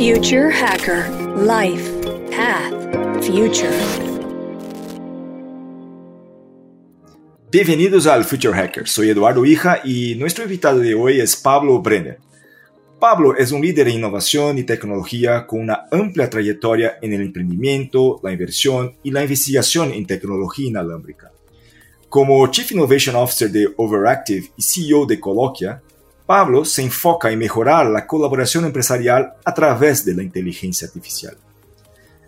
Future Hacker Life Path Future. Bienvenidos al Future Hacker. Soy Eduardo Hija y nuestro invitado de hoy es Pablo Brenner. Pablo es un líder en innovación y tecnología con una amplia trayectoria en el emprendimiento, la inversión y la investigación en tecnología inalámbrica. Como Chief Innovation Officer de Overactive y CEO de Coloquia, Pablo se enfoca en mejorar la colaboración empresarial a través de la inteligencia artificial.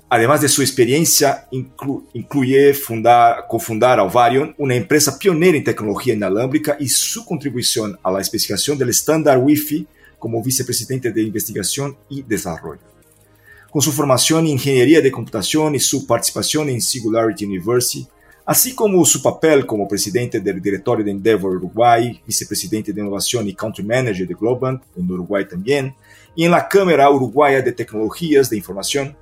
Además de su experiencia, incluye fundar, cofundar Alvarion, una empresa pionera en tecnología inalámbrica y su contribución a la especificación del estándar Wi-Fi como vicepresidente de investigación y desarrollo. Con su formación en ingeniería de computación y su participación en Singularity University, así como su papel como presidente del directorio de Endeavor Uruguay, vicepresidente de innovación y country manager de Globant en Uruguay también, y en la Cámara Uruguaya de Tecnologías de Información,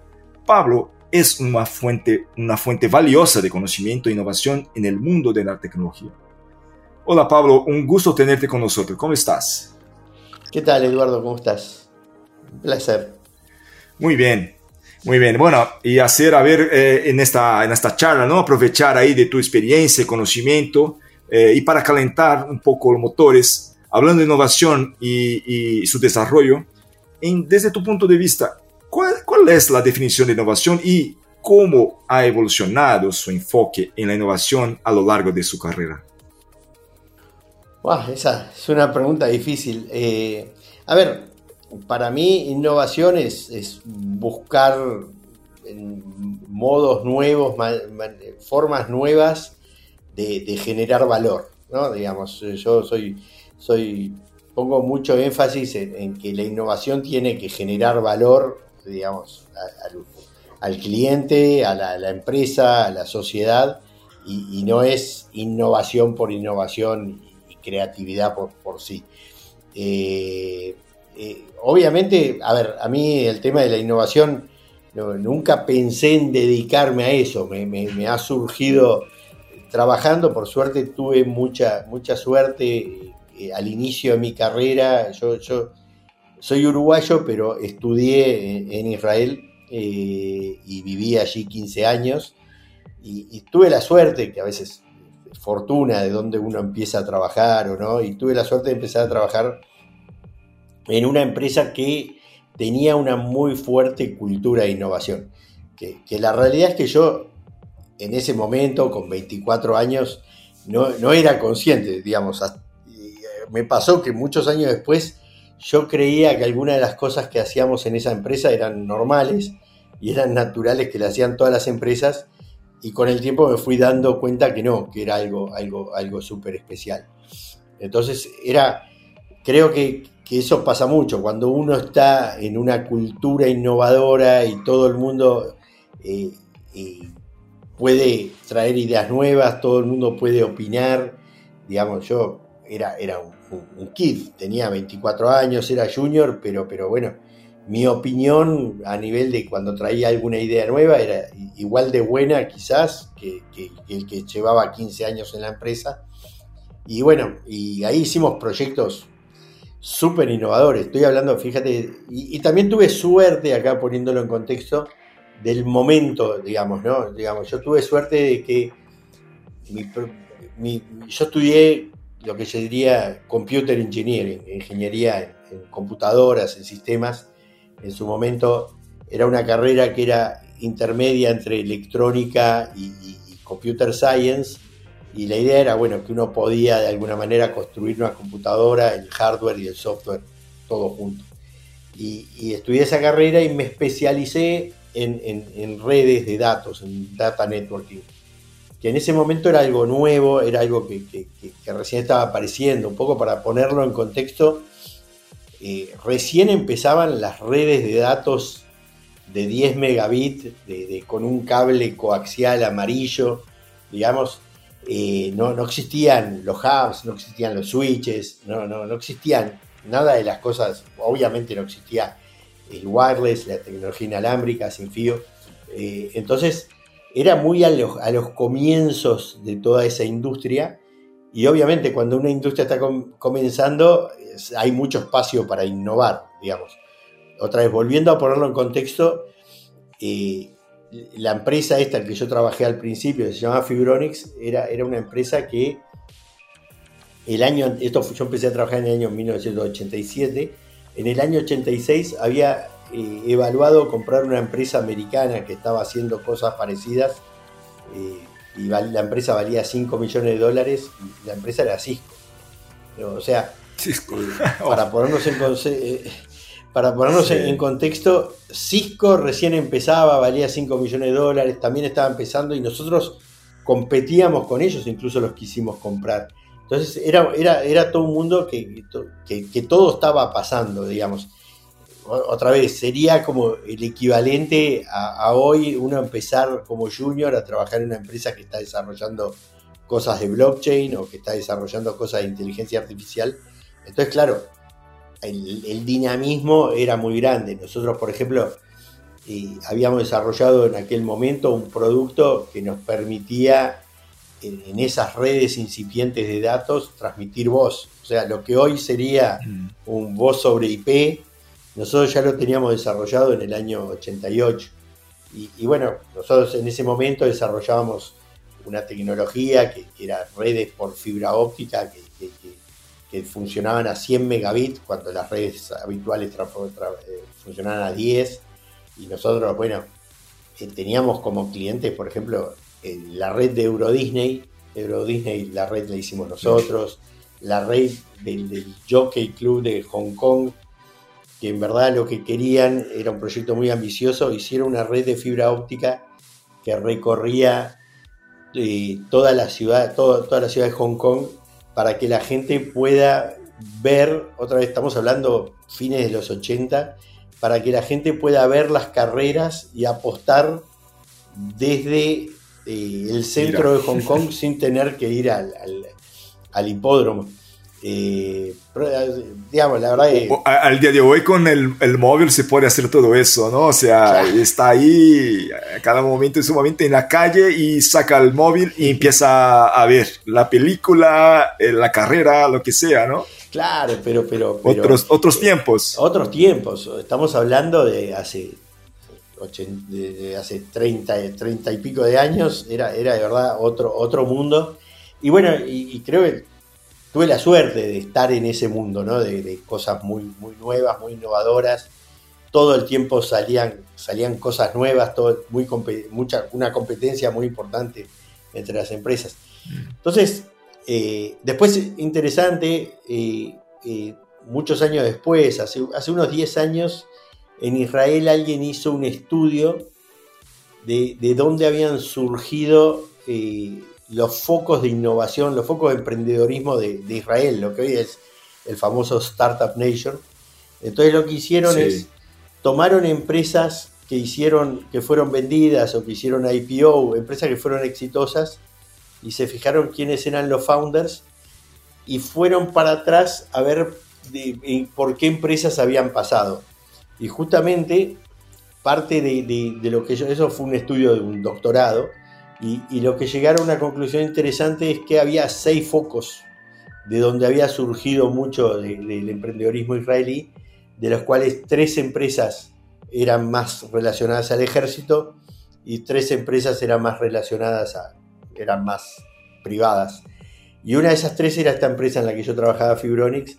Pablo es una fuente, una fuente valiosa de conocimiento e innovación en el mundo de la tecnología. Hola Pablo, un gusto tenerte con nosotros. ¿Cómo estás? ¿Qué tal Eduardo? ¿Cómo estás? Un placer. Muy bien. Muy bien, bueno, y hacer, a ver, eh, en, esta, en esta charla, ¿no? Aprovechar ahí de tu experiencia, conocimiento, eh, y para calentar un poco los motores, hablando de innovación y, su desarrollo, en, desde tu punto de vista, ¿cuál, ¿cuál es la definición de innovación y cómo ha evolucionado su enfoque en la innovación a lo largo de su carrera? esa es una pregunta difícil. Eh, a ver, para mí innovación es, buscar modos nuevos, formas nuevas de, generar valor, ¿no? Digamos, yo soy, soy pongo mucho énfasis en, que la innovación tiene que generar valor, digamos, al, cliente, a la, empresa, a la sociedad, y, no es innovación por innovación y creatividad por, sí. Eh, eh, obviamente, a ver, a mí el tema de la innovación, nunca pensé en dedicarme a eso, me, ha surgido trabajando, por suerte tuve mucha, mucha suerte eh, al inicio de mi carrera, yo, soy uruguayo, pero estudié en, Israel eh, y viví allí 15 años. Y, y, tuve la suerte, que a veces fortuna de donde uno empieza a trabajar o no, y tuve la suerte de empezar a trabajar en una empresa que tenía una muy fuerte cultura de innovación. Que, la realidad es que yo en ese momento, con 24 años, no, era consciente, digamos. Eh, me pasó que muchos años después yo creía que algunas de las cosas que hacíamos en esa empresa eran normales y eran naturales que le hacían todas las empresas y con el tiempo me fui dando cuenta que no, que era algo, algo, algo súper especial. Entonces era, creo que, que eso pasa mucho, cuando uno está en una cultura innovadora y todo el mundo eh, eh, puede traer ideas nuevas, todo el mundo puede opinar, digamos, yo era, era un, kid, tenía 24 años, era junior, pero, pero bueno, mi opinión a nivel de cuando traía alguna idea nueva era igual de buena quizás que, que el que llevaba 15 años en la empresa. Y bueno, y ahí hicimos proyectos súper innovador. Estoy hablando, fíjate, y, también tuve suerte, acá poniéndolo en contexto, del momento, digamos, ¿no? Digamos, yo tuve suerte de que yo estudié lo que se diría computer engineering, ingeniería en, computadoras, en sistemas. En su momento era una carrera que era intermedia entre electrónica y computer science y la idea era, bueno, que uno podía de alguna manera construir una computadora, el hardware y el software, todo junto. Y, estudié esa carrera y me especialicé en, redes de datos, en data networking, que en ese momento era algo nuevo, era algo que, recién estaba apareciendo, un poco para ponerlo en contexto, eh, recién empezaban las redes de datos de 10 megabits con un cable coaxial amarillo, digamos, eh, no, existían los hubs, no existían los switches, no, no, no existían nada de las cosas, obviamente no existía el wireless, la tecnología inalámbrica sin fío. Eh, entonces era muy a los, a los, comienzos de toda esa industria y obviamente cuando una industria está comenzando hay mucho espacio para innovar, digamos. otra vez, volviendo a ponerlo en contexto, eh, la empresa esta en que yo trabajé al principio, que se llamaba Fibronix, era, era una empresa que el año, esto yo empecé a trabajar en el año 1987, en el año 86 había eh, evaluado comprar una empresa americana que estaba haciendo cosas parecidas eh, y la empresa valía 5 millones de dólares y la empresa era Cisco. O sea, Cisco. para ponernos en, para ponernos en, contexto, Cisco recién empezaba, valía 5 millones de dólares, también estaba empezando y nosotros competíamos con ellos, incluso los quisimos comprar. Entonces era, era, era todo un mundo que, que, todo estaba pasando, digamos. Otra vez, sería como el equivalente a, hoy uno empezar como junior a trabajar en una empresa que está desarrollando cosas de blockchain o que está desarrollando cosas de inteligencia artificial. Entonces, claro, el, dinamismo era muy grande. Nosotros, por ejemplo, eh, habíamos desarrollado en aquel momento un producto que nos permitía en, esas redes incipientes de datos transmitir voz. O sea, lo que hoy sería mm. un voz sobre IP, nosotros ya lo teníamos desarrollado en el año 88. Y, bueno, nosotros en ese momento desarrollábamos una tecnología que, era redes por fibra óptica que, que funcionaban a 100 megabits cuando las redes habituales eh, funcionaban a 10 y nosotros, bueno, eh, teníamos como clientes, por ejemplo, la red de Euro Disney, Euro Disney la red la hicimos nosotros, la red del, Jockey Club de Hong Kong, que en verdad lo que querían era un proyecto muy ambicioso, hicieron una red de fibra óptica que recorría eh, toda la ciudad, toda la ciudad de Hong Kong para que la gente pueda ver, otra vez estamos hablando fines de los 80, para que la gente pueda ver las carreras y apostar desde eh, el centro de Hong Kong sin tener que ir al, al hipódromo. Eh, digamos, la verdad al día de hoy con el, el, móvil se puede hacer todo eso, ¿no? O sea, está ahí a cada momento sumamente en la calle y saca el móvil y empieza a ver la película, eh, la carrera, lo que sea, ¿no? Claro, pero... pero, otros, otros tiempos. Otros tiempos. Estamos hablando de hace, de hace 30, 30 y pico de años. Era, era de verdad otro, otro mundo. Y bueno, y, y creo que tuve la suerte de estar en ese mundo, ¿no? De, cosas muy, muy nuevas, muy innovadoras. Todo el tiempo salían, salían cosas nuevas, todo, muy, mucha, una competencia muy importante entre las empresas. Mm. Entonces, eh, después, interesante, eh, eh, muchos años después, hace, hace, unos 10 años, en Israel alguien hizo un estudio de, de dónde habían surgido los focos de innovación, los focos de emprendedorismo de, Israel, lo que hoy es el famoso Startup Nation. Entonces lo que hicieron es, tomaron empresas que hicieron, que fueron vendidas o que hicieron IPO, empresas que fueron exitosas, y se fijaron quiénes eran los founders, y fueron para atrás a ver por qué empresas habían pasado. Y justamente parte de, de lo que yo, eso fue un estudio de un doctorado, y, lo que llegaron a una conclusión interesante es que había seis focos de donde había surgido mucho del emprendedorismo israelí, de los cuales tres empresas eran más relacionadas al ejército y tres empresas eran más relacionadas a, eran más privadas. Y una de esas tres era esta empresa en la que yo trabajaba, Fibronix,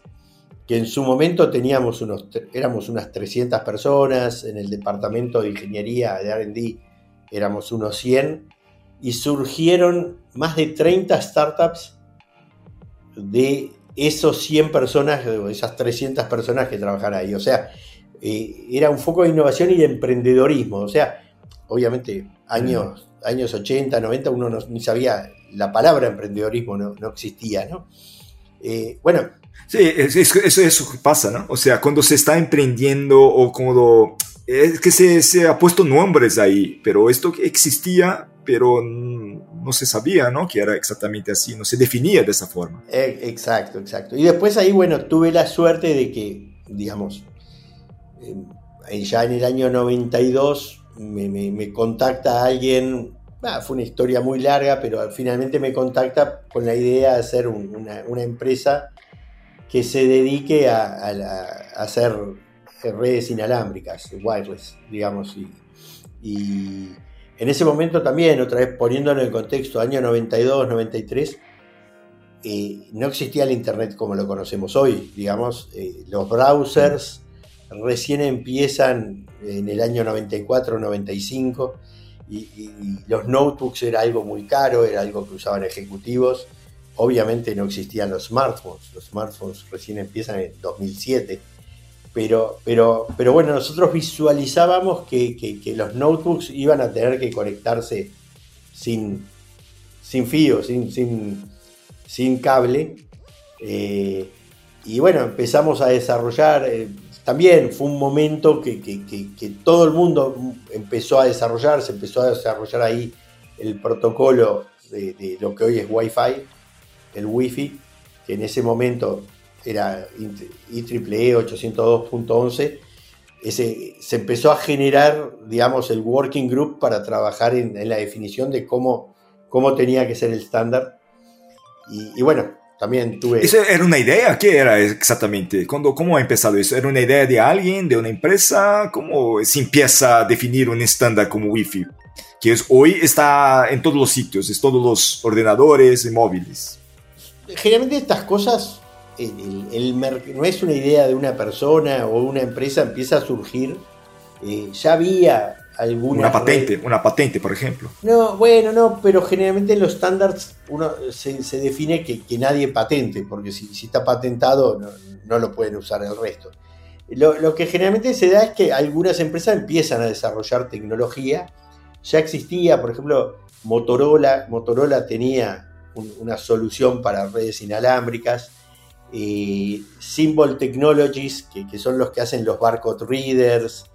que en su momento teníamos unos, éramos unas 300 personas, en el departamento de ingeniería de RD éramos unos 100, y surgieron más de 30 startups de esos 100 personas, esas 300 personas que trabajan ahí. O sea, eh, era un foco de innovación y de emprendedorismo. O sea, obviamente, años, años 80, 90, uno no, ni sabía, la palabra emprendedorismo no, existía, ¿no? Eh, bueno. Sí, eso, eso pasa, ¿no? O sea, cuando se está emprendiendo o cuando... Es que se, se ha puesto nombres ahí, pero esto existía pero no se sabía, ¿no? Que era exactamente así, no se definía de esa forma. Eh, exacto, exacto. Y después ahí, bueno, tuve la suerte de que, digamos, eh, ya en el año 92 me, me, contacta alguien, fue una historia muy larga, pero finalmente me contacta con la idea de hacer una, empresa que se dedique a, hacer redes inalámbricas, wireless, digamos. Y, en ese momento también, otra vez poniéndolo en contexto, año 92, 93, eh, no existía el Internet como lo conocemos hoy, digamos, eh, los browsers recién empiezan en el año 94, 95, y, y, los notebooks era algo muy caro, era algo que usaban ejecutivos. Obviamente no existían los smartphones, los smartphones recién empiezan en 2007. Pero, pero, pero bueno, nosotros visualizábamos que, que, los notebooks iban a tener que conectarse sin, sin fío, sin, sin, sin cable. Eh, y bueno, empezamos a desarrollar, eh, también fue un momento que, que, todo el mundo empezó a desarrollar, se empezó a desarrollar ahí el protocolo de, de lo que hoy es Wi-Fi, el Wi-Fi, que en ese momento era IEEE 802.11, ese, se empezó a generar, digamos, el working group para trabajar en, la definición de cómo, cómo tenía que ser el estándar. Y, bueno, también tuve... ¿Eso era una idea? ¿Qué era exactamente? ¿Cuándo, ¿Cómo ha empezado eso? ¿Era una idea de alguien, de una empresa? ¿Cómo se empieza a definir un estándar como Wi-Fi? Que es, hoy está en todos los sitios, es todos los ordenadores y móviles. Generalmente estas cosas el, no es una idea de una persona o una empresa, empieza a surgir. Eh, ya había alguna. Una patente, una patente, por ejemplo. No, bueno, no, pero generalmente en los estándares uno se, define que, nadie patente, porque si, está patentado no, lo pueden usar el resto. Lo, que generalmente se da es que algunas empresas empiezan a desarrollar tecnología. Ya existía, por ejemplo, Motorola. Motorola tenía una solución para redes inalámbricas y Symbol Technologies, que, son los que hacen los barcode readers,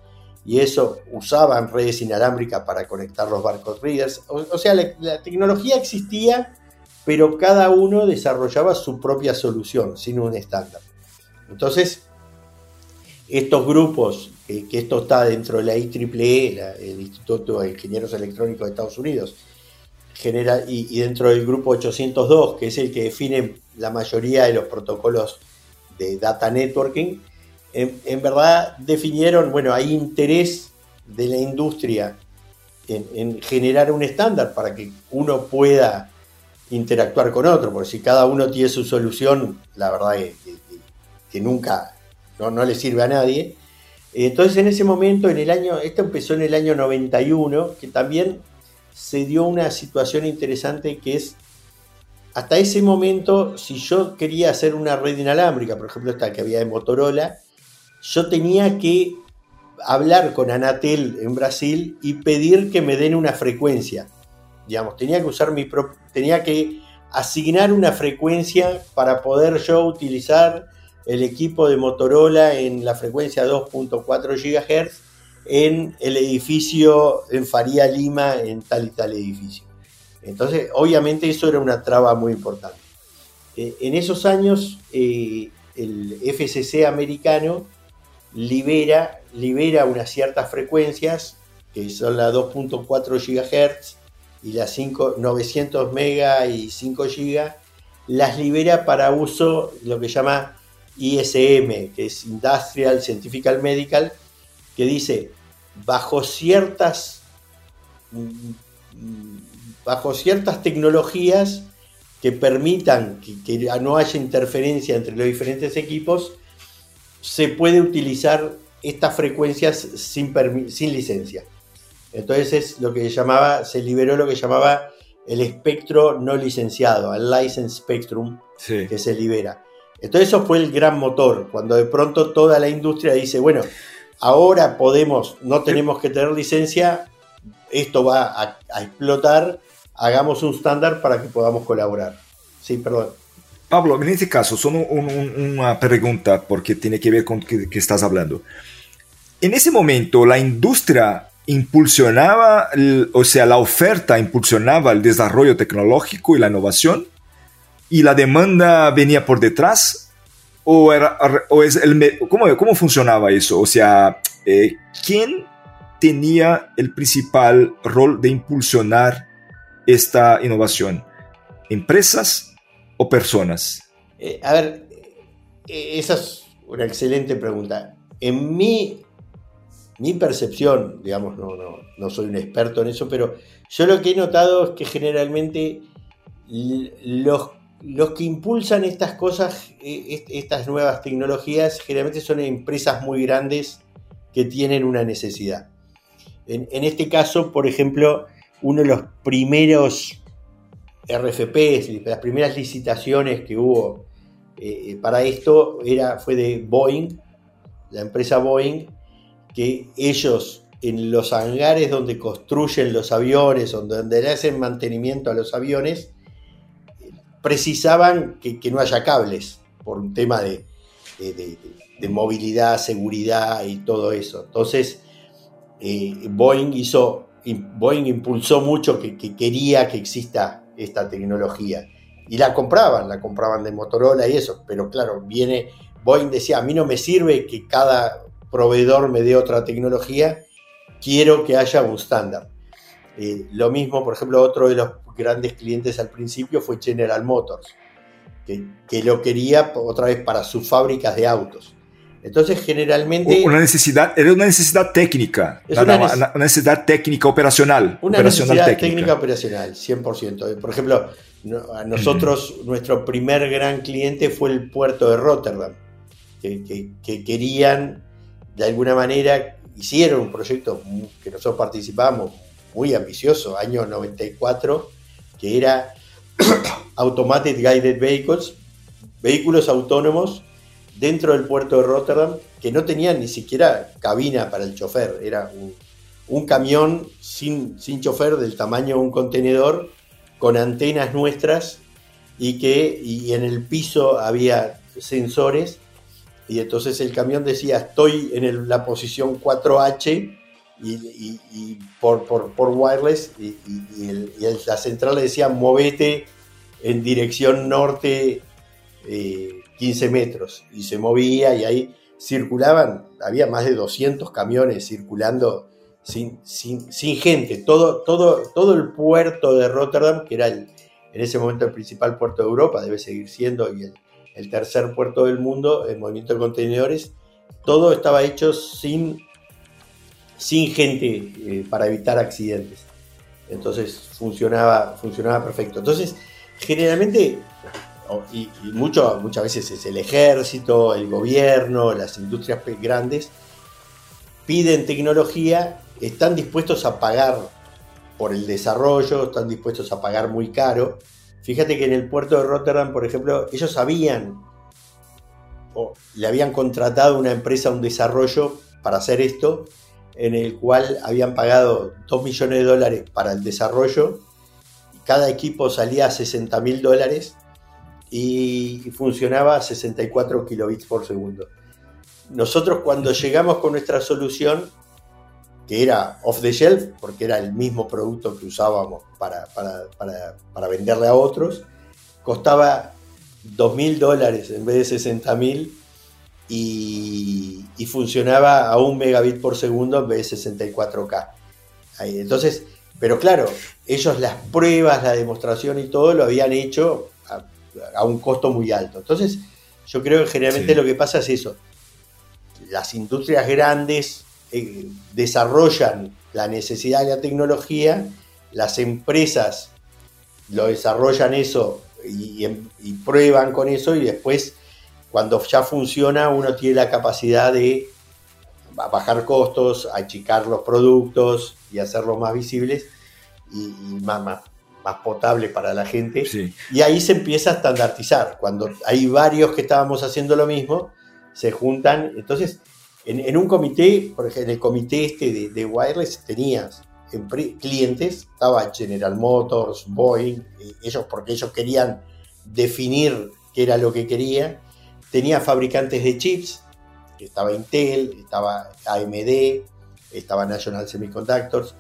y eso usaban redes inalámbricas para conectar los barcode readers. O, sea, la, tecnología existía, pero cada uno desarrollaba su propia solución, sin un estándar. Entonces, estos grupos, que esto está dentro de la IEEE, el Instituto de Ingenieros Electrónicos de Estados Unidos, genera, y, dentro del grupo 802, que es el que define la mayoría de los protocolos de data networking, en, verdad definieron, bueno, hay interés de la industria en, generar un estándar para que uno pueda interactuar con otro, porque si cada uno tiene su solución, la verdad es que, nunca, no, no, le sirve a nadie. Entonces en ese momento, en el año, esto empezó en el año 91, que también se dio una situación interesante que es, hasta ese momento, si yo quería hacer una red inalámbrica, por ejemplo esta que había de Motorola, yo tenía que hablar con Anatel en Brasil y pedir que me den una frecuencia. Digamos, tenía que usar mi tenía que asignar una frecuencia para poder yo utilizar el equipo de Motorola en la frecuencia 2.4 GHz en el edificio en Faría Lima, en tal y tal edificio. Entonces, obviamente eso era una traba muy importante. Eh, en esos años, eh, el FCC americano libera, libera unas ciertas frecuencias, que son la 2.4 GHz y las 5, 900 MB y 5 GB, las libera para uso lo que llama ISM, que es Industrial Scientific Medical, que dice, bajo ciertas, bajo ciertas tecnologías que permitan que, no haya interferencia entre los diferentes equipos, se puede utilizar estas frecuencias sin, sin licencia. Entonces es lo que llamaba, se liberó lo que llamaba el espectro no licenciado, el license spectrum que se libera. Entonces eso fue el gran motor, cuando de pronto toda la industria dice, bueno, ahora podemos, no tenemos que tener licencia, esto va a, explotar, hagamos un estándar para que podamos colaborar. Sí, perdón. Pablo, en este caso, solo una pregunta porque tiene que ver con que, que estás hablando. En ese momento, la industria impulsionaba, o sea, la oferta impulsionaba el desarrollo tecnológico y la innovación, y la demanda venía por detrás, o, era, o es el, ¿cómo, ¿cómo, funcionaba eso? O sea, eh, ¿quién tenía el principal rol de impulsionar esta innovación? ¿Empresas o personas? Eh, a ver, eh, esa es una excelente pregunta. en mi, mi percepción, digamos, no, no, no soy un experto en eso, pero yo lo que he notado es que generalmente los, los que impulsan estas cosas, e, estas nuevas tecnologías, generalmente son empresas muy grandes que tienen una necesidad. En, este caso, por ejemplo, uno de los primeros RFPs, las primeras licitaciones que hubo eh, eh, para esto era, fue de Boeing, la empresa Boeing, que ellos en los hangares donde construyen los aviones, donde le hacen mantenimiento a los aviones, precisaban que, no haya cables por un tema de, movilidad, seguridad y todo eso. Entonces, eh, Boeing hizo, Boeing impulsó mucho que, quería que exista esta tecnología. Y la compraban, la compraban de Motorola y eso, pero claro, viene, Boeing decía, a mí no me sirve que cada proveedor me dé otra tecnología, quiero que haya un estándar. Eh, lo mismo, por ejemplo, otro de los grandes clientes al principio fue General Motors, que, lo quería otra vez para sus fábricas de autos. Entonces, generalmente. Una necesidad, era una necesidad técnica. una, necesidad técnica operacional. Una necesidad técnica. operacional, 100%. Por ejemplo, a nosotros, nuestro primer gran cliente fue el puerto de Rotterdam, que, que, querían, de alguna manera, hicieron un proyecto que nosotros participamos, muy ambicioso, año 94, que era Automated Guided Vehicles, vehículos autónomos dentro del puerto de Rotterdam que no tenían ni siquiera cabina para el chofer, era un, camión sin, sin chofer del tamaño de un contenedor con antenas nuestras y que y en el piso había sensores. Y entonces el camión decía estoy en la posición 4H y, por, por, wireless y, la central le decía movete en dirección norte 15 eh, metros y se movía y ahí circulaban, había más de 200 camiones circulando sin, sin, gente, todo, todo, todo el puerto de Rotterdam, que era el, en ese momento el principal puerto de Europa, debe seguir siendo y el, el tercer puerto del mundo en movimiento de contenedores, todo estaba hecho sin sin gente eh, para evitar accidentes. Entonces funcionaba, funcionaba perfecto. Entonces, generalmente, y, mucho, muchas veces es el ejército, el gobierno, las industrias grandes, piden tecnología, están dispuestos a pagar por el desarrollo, están dispuestos a pagar muy caro. Fíjate que en el puerto de Rotterdam, por ejemplo, ellos sabían o le habían contratado una empresa un desarrollo para hacer esto en el cual habían pagado 2 millones de dólares para el desarrollo, cada equipo salía a 60 mil dólares y funcionaba a 64 kilobits por segundo. Nosotros cuando llegamos con nuestra solución, que era off the shelf, porque era el mismo producto que usábamos para, para, venderle a otros, costaba 2 mil dólares en vez de 60 mil y, funcionaba a un megabit por segundo en vez de 64K. entonces, pero claro, ellos las pruebas, la demostración y todo lo habían hecho a, un costo muy alto. Entonces, yo creo que generalmente lo que pasa es eso. Las industrias grandes eh, desarrollan la necesidad de la tecnología, las empresas lo desarrollan eso y prueban con eso y después cuando ya funciona uno tiene la capacidad de bajar costos, achicar los productos y hacerlos más visibles y, más, más, potables para la gente. Y ahí se empieza a estandartizar. Cuando hay varios que estábamos haciendo lo mismo, se juntan. Entonces, en, un comité, por ejemplo, en el comité este de, wireless tenías clientes, estaba General Motors, Boeing, eh, ellos porque ellos querían definir qué era lo que querían tenía fabricantes de chips, estaba Intel, estaba AMD, estaba National Semiconductors,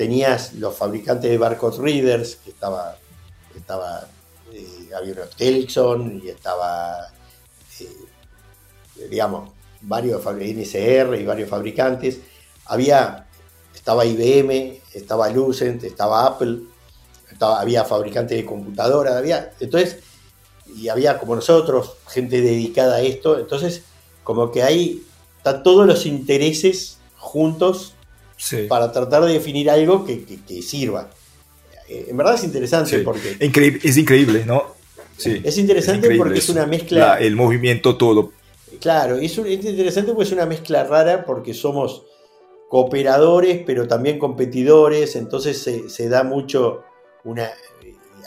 tenías los fabricantes de barcode readers, que estaba, estaba eh, había y estaba, eh, digamos, varios NCR y varios fabricantes. Había, estaba IBM, estaba Lucent, estaba Apple, había fabricantes de computadoras, había, entonces y había como nosotros, gente dedicada a esto, entonces como que ahí están todos los intereses juntos para tratar de definir algo que, sirva. Eh, en verdad es interesante porque... es increíble, ¿no? Sí, es interesante porque es una mezcla... el movimiento todo. Claro, es, es interesante porque es una mezcla rara porque somos cooperadores, pero también competidores, entonces se, da mucho una...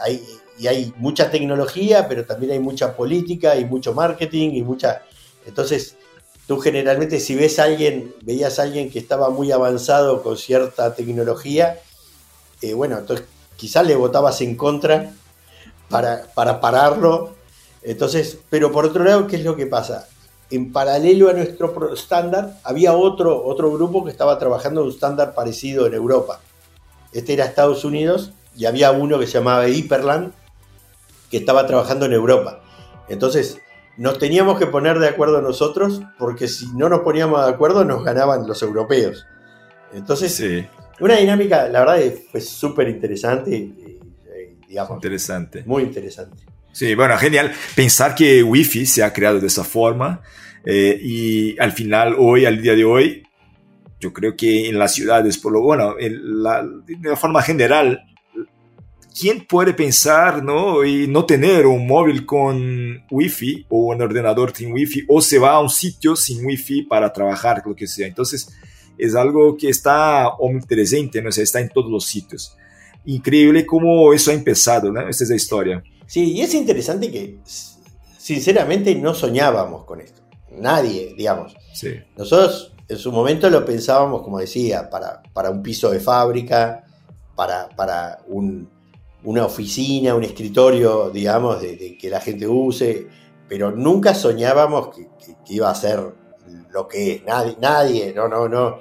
Hay, y hay mucha tecnología, pero también hay mucha política y mucho marketing y mucha... Entonces, tú generalmente si ves a alguien, veías a alguien que estaba muy avanzado con cierta tecnología, eh, bueno, entonces quizás le votabas en contra para, para pararlo. Entonces, pero por otro lado, ¿qué es lo que pasa? En paralelo a nuestro estándar, había otro, otro grupo que estaba trabajando un estándar parecido en Europa. Este era Estados Unidos y había uno que se llamaba Hyperland, que estaba trabajando en Europa. Entonces, nos teníamos que poner de acuerdo nosotros, porque si no nos poníamos de acuerdo, nos ganaban los europeos. Entonces, una dinámica, la verdad, fue súper interesante, digamos. Interesante. Muy interesante. Sí, bueno, genial. Pensar que Wi-Fi se ha creado de esa forma eh, y al final, hoy, al día de hoy, yo creo que en las ciudades, por lo bueno, en la, de forma general, ¿quién puede pensar ¿no? y no tener un móvil con Wi-Fi o un ordenador sin Wi-Fi o se va a un sitio sin Wi-Fi para trabajar, lo que sea? Entonces, es algo que está omnipresente, ¿no? está en todos los sitios. Increíble cómo eso ha empezado, ¿no? Esta es la historia. Sí, y es interesante que, sinceramente, no soñábamos con esto. Nadie, digamos. Sí. Nosotros en su momento lo pensábamos, como decía, para, para un piso de fábrica, para, para un, una oficina, un escritorio, digamos, de, que la gente use, pero nunca soñábamos que, iba a ser lo que es. Nadie, nadie, no, no, no.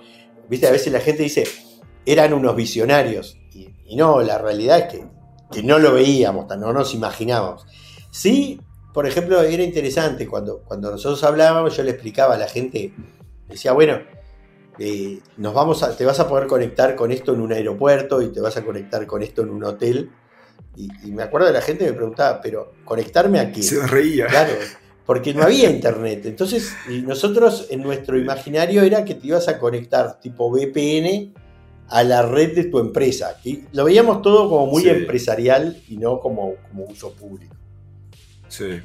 Viste, a veces la gente dice, eran unos visionarios. Y, no, la realidad es que, no lo veíamos, no nos imaginábamos. Sí, por ejemplo, era interesante cuando, cuando nosotros hablábamos, yo le explicaba a la gente, decía, bueno, eh, nos vamos a, te vas a poder conectar con esto en un aeropuerto y te vas a conectar con esto en un hotel y, me acuerdo de la gente que me preguntaba, pero ¿conectarme a qué? Se reía. Claro, porque no había internet. Entonces, nosotros en nuestro imaginario era que te ibas a conectar tipo VPN a la red de tu empresa. Lo veíamos todo como muy empresarial y no como, como uso público. Sí.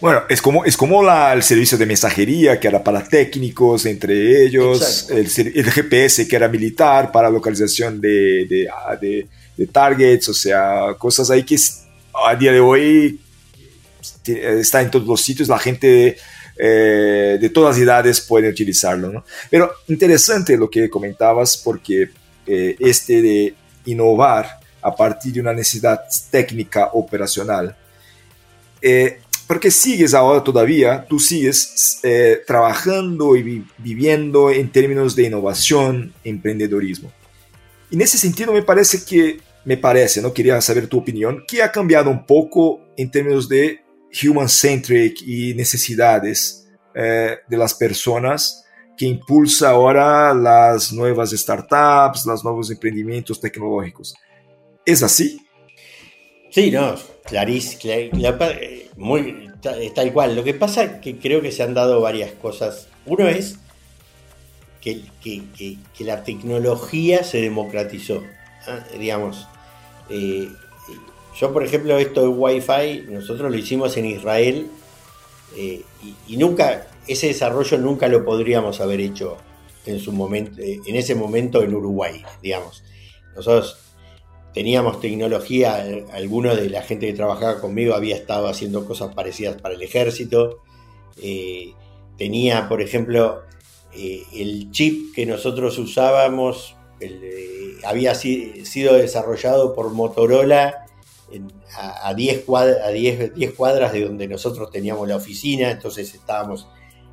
Bueno, es como, es como la, el servicio de mensajería que era para técnicos, entre ellos, el, el, GPS que era militar para localización de, de, de de targets, o sea, cosas ahí que a día de hoy está en todos los sitios, la gente eh, de todas las edades puede utilizarlo. ¿no? Pero interesante lo que comentabas porque eh, este de innovar a partir de una necesidad técnica operacional, eh, porque sigues ahora todavía, tú sigues trabajando y viviendo en términos de innovación, emprendedorismo. Y en ese sentido me parece que me parece, no quería saber tu opinión, que ha cambiado un poco en términos de human-centric y necesidades eh, de las personas que impulsa ahora las nuevas startups, los nuevos emprendimientos tecnológicos. ¿Es así? Sí, no, clarísimo, muy tal cual. Lo que pasa es que creo que se han dado varias cosas. Uno es que, que, que la tecnología se democratizó. ¿ah? digamos, eh, yo, por ejemplo, esto de Wi-Fi, nosotros lo hicimos en Israel eh, y, nunca, ese desarrollo nunca lo podríamos haber hecho en, su momento, eh, en ese momento en Uruguay, digamos. Nosotros teníamos tecnología, alguno de la gente que trabajaba conmigo había estado haciendo cosas parecidas para el ejército. tenía, por ejemplo, el chip que nosotros usábamos eh, había sido desarrollado por Motorola a, 10 cuadras, de donde nosotros teníamos la oficina, entonces estábamos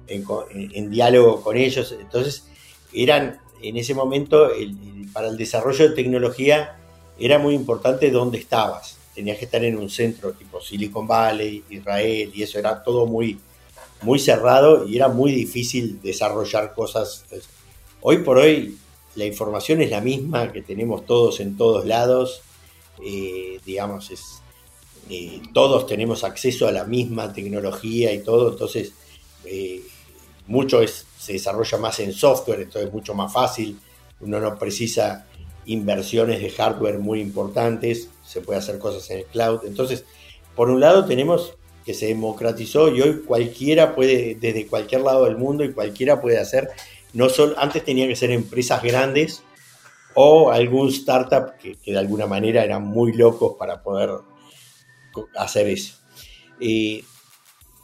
en, diálogo con ellos. Entonces, eran en ese momento, para el desarrollo de tecnología, era muy importante dónde estabas. Tenías que estar en un centro tipo Silicon Valley, Israel, y eso era todo muy, muy cerrado y era muy difícil desarrollar cosas. Hoy por hoy la información es la misma que tenemos todos en todos lados, eh, digamos, es, eh, todos tenemos acceso a la misma tecnología y todo, entonces eh, mucho se desarrolla más en software, entonces es mucho más fácil, uno no precisa inversiones de hardware muy importantes, se puede hacer cosas en el cloud. Entonces, por un lado tenemos que se democratizó y hoy cualquiera puede, desde cualquier lado del mundo y cualquiera puede hacer, no solo, antes tenían que ser empresas grandes o algún startup que, de alguna manera eran muy locos para poder hacer eso. Eh,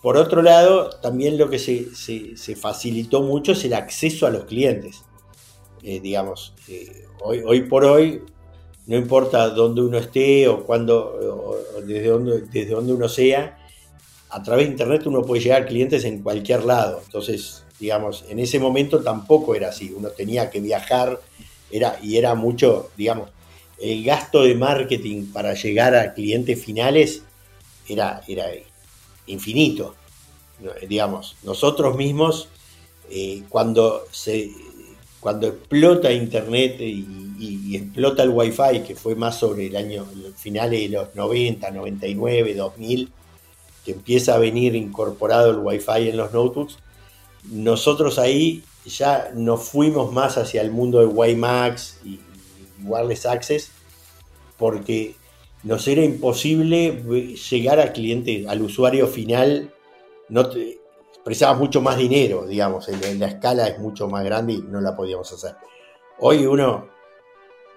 por otro lado, también lo que se, facilitó mucho es el acceso a los clientes. Eh, digamos, eh, hoy, hoy por hoy, no importa dónde uno esté o cuándo, desde, dónde, desde dónde uno sea, a través de Internet uno puede llegar a clientes en cualquier lado. Entonces, digamos, en ese momento tampoco era así. Uno tenía que viajar era, y era mucho, digamos, el gasto de marketing para llegar a clientes finales era, era infinito. Digamos, nosotros mismos, eh, cuando, se, cuando explota Internet y, explota el Wi-Fi, que fue más sobre el año, finales de los 90, 99, 2000, que empieza a venir incorporado el Wi-Fi en los notebooks, nosotros ahí ya nos fuimos más hacia el mundo de WiMAX y Wireless Access, porque nos era imposible llegar al cliente, al usuario final, no mucho más dinero, digamos, la escala es mucho más grande y no la podíamos hacer. Hoy uno,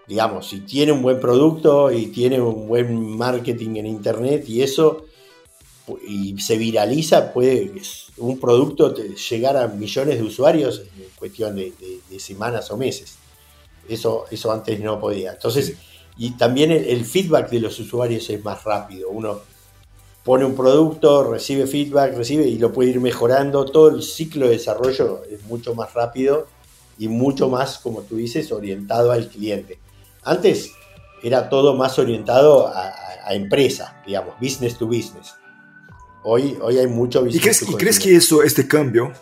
digamos, si tiene un buen producto y tiene un buen marketing en internet y eso, y se viraliza, puede un producto llegar a millones de usuarios en cuestión de, semanas o meses. Eso, eso antes no podía. Entonces, y también el, feedback de los usuarios es más rápido. Uno pone un producto, recibe feedback, recibe y lo puede ir mejorando. Todo el ciclo de desarrollo es mucho más rápido y mucho más, como tú dices, orientado al cliente. Antes era todo más orientado a, a empresa, digamos, business to business. Hoy, hoy hay mucho ¿Y crees, ¿Y crees que eso, este cambio,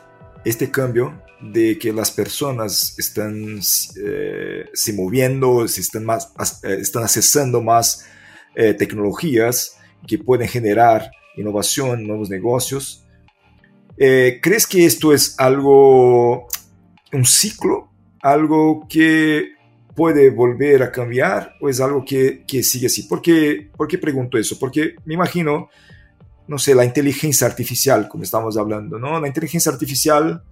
este cambio de que las personas están eh, se moviendo, se están, más, eh, están accesando más eh, tecnologías que pueden generar innovación, nuevos negocios? ¿Crees que esto es algo, un ciclo, algo que puede volver a cambiar o es algo que, que sigue así? ¿Por qué, ¿Por qué pregunto eso? Porque me imagino no sé, la inteligencia artificial, como estamos hablando, ¿no? La inteligencia artificial,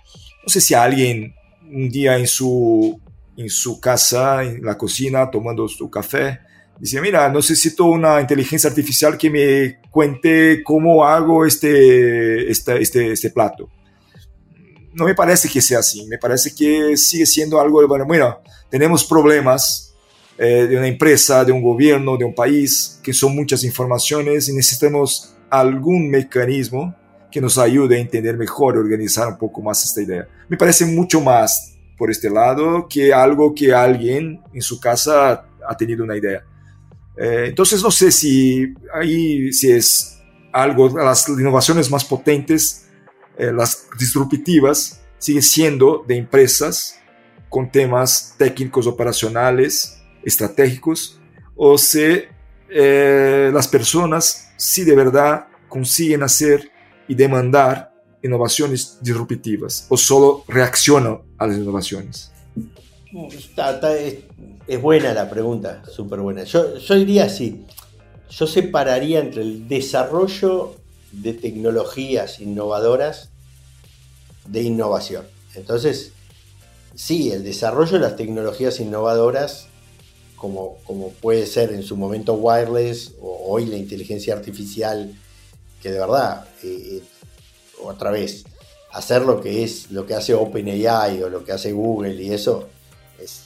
no sé si alguien un día en su, en su casa, en la cocina, tomando su café, dice, mira, necesito una inteligencia artificial que me cuente cómo hago este, este, este, este plato. No me parece que sea así, me parece que sigue siendo algo, bueno, bueno tenemos problemas eh, de una empresa, de un gobierno, de un país, que son muchas informaciones y necesitamos algún mecanismo que nos ayude a entender mejor y organizar un poco más esta idea. Me parece mucho más por este lado que algo que alguien en su casa ha tenido una idea. Eh, entonces no sé si ahí si es algo, las innovaciones más potentes, eh, las disruptivas, siguen siendo de empresas con temas técnicos, operacionales, estratégicos, o si eh, las personas si de verdad consiguen hacer y demandar innovaciones disruptivas o solo reaccionan a las innovaciones? es, buena la pregunta, súper buena. Yo, yo diría así, yo separaría entre el desarrollo de tecnologías innovadoras de innovación. Entonces, sí, el desarrollo de las tecnologías innovadoras como, como puede ser en su momento wireless o hoy la inteligencia artificial, que de verdad, eh, eh, otra vez, hacer lo que es lo que hace OpenAI o lo que hace Google y eso es,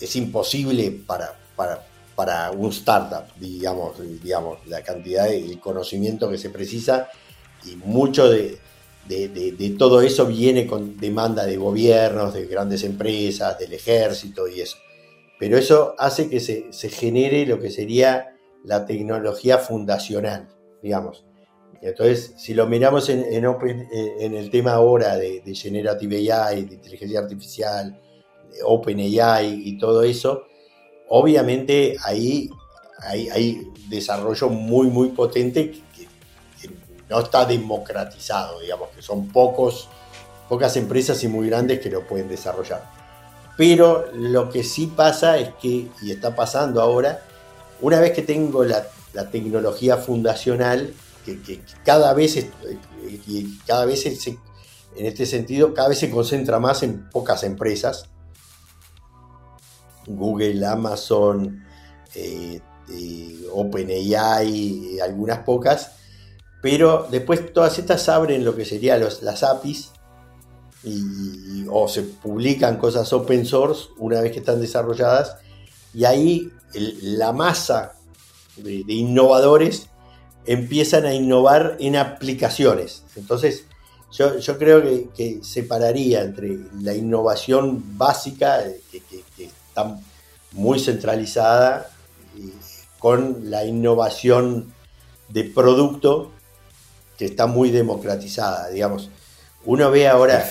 es imposible para, para, para, un startup, digamos, digamos, la cantidad de conocimiento que se precisa y mucho de, de, de, todo eso viene con demanda de gobiernos, de grandes empresas, del ejército y eso pero eso hace que se, genere lo que sería la tecnología fundacional, digamos. Entonces, si lo miramos en, en, el tema ahora de, Generative AI, de inteligencia artificial, de OpenAI y todo eso, obviamente ahí hay, desarrollo muy, muy potente que, no está democratizado, digamos, que son pocos pocas empresas y muy grandes que lo pueden desarrollar. Pero lo que sí pasa es que, y está pasando ahora, una vez que tengo la, tecnología fundacional, que, cada vez, y cada vez en este sentido, cada vez se concentra más en pocas empresas, Google, Amazon, eh, eh, OpenAI, algunas pocas, pero después todas estas abren lo que serían las APIs y, o se publican cosas open source una vez que están desarrolladas y ahí la masa de, innovadores empiezan a innovar en aplicaciones. Entonces, yo, creo que, separaría entre la innovación básica, que, que está muy centralizada, con la innovación de producto que está muy democratizada, digamos. Uno ve ahora